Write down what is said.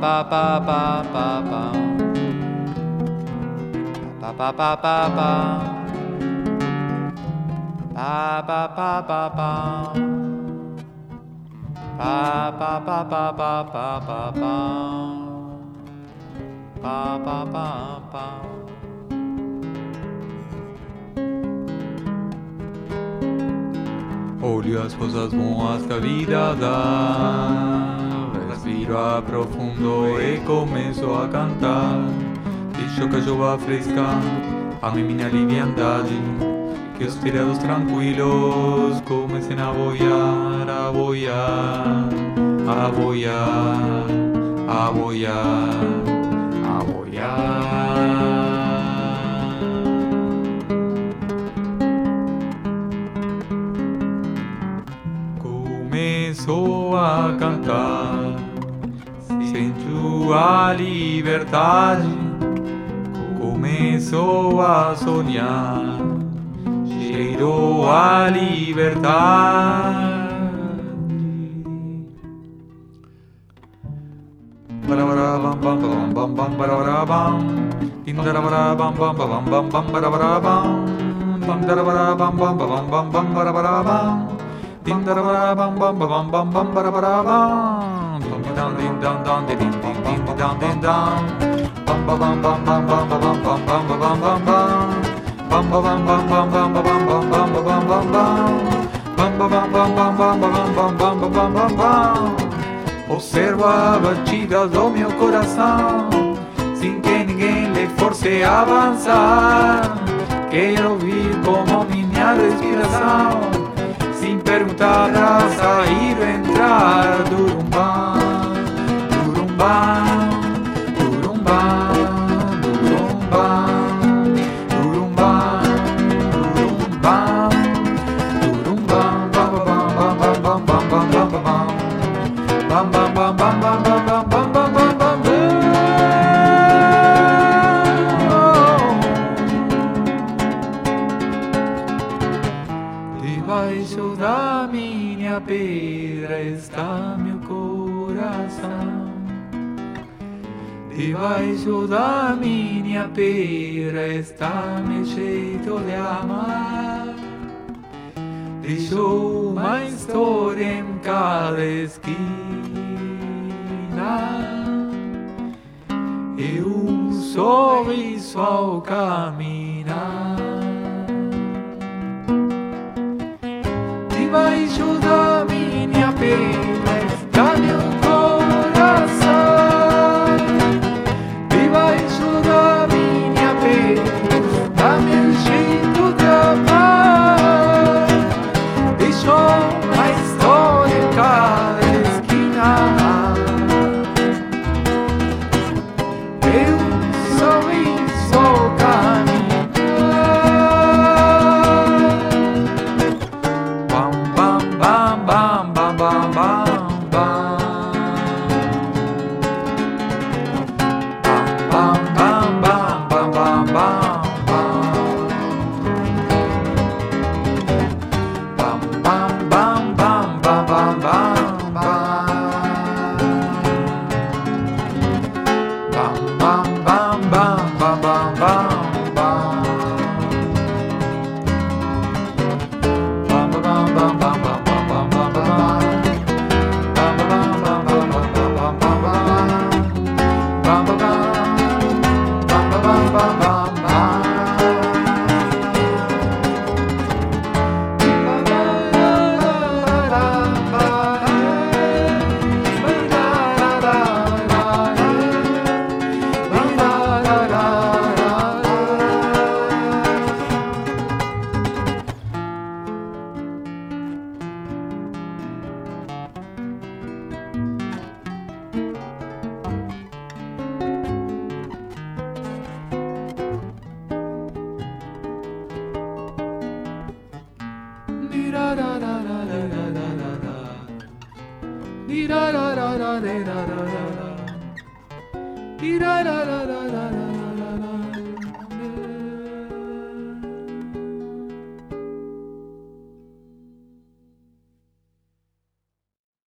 ba as coisas boas que a vida dá Respiro a profundo e começo a cantar. Deixo que a chuva fresca ame minha liviandade Que os tirados tranquilos comecem a boiar, a boiar, a boiar, a boiar, a boiar. Começou a cantar Sentiu a liberdade Começou a sonhar Cheirou a liberdade dum Observo a batida do meu coração Sem que ninguém lhe force avançar Quero ouvir como minha respiração Sem perguntar a da minha pedra está meu coração Debaixo da minha pedra está meu jeito de amar. Deixou uma história em cada esquina E um sorriso ao caminhar debaixo da minha pena. Dee da da da da da da da da da da da da da